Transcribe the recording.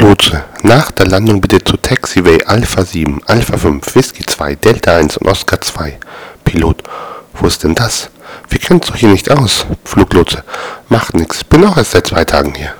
Fluglotse, nach der Landung bitte zu Taxiway Alpha 7, Alpha 5, Whisky 2, Delta 1 und Oscar 2. Pilot, wo ist denn das? Wir kennen es doch hier nicht aus. Fluglotse, macht nix, bin auch erst seit zwei Tagen hier.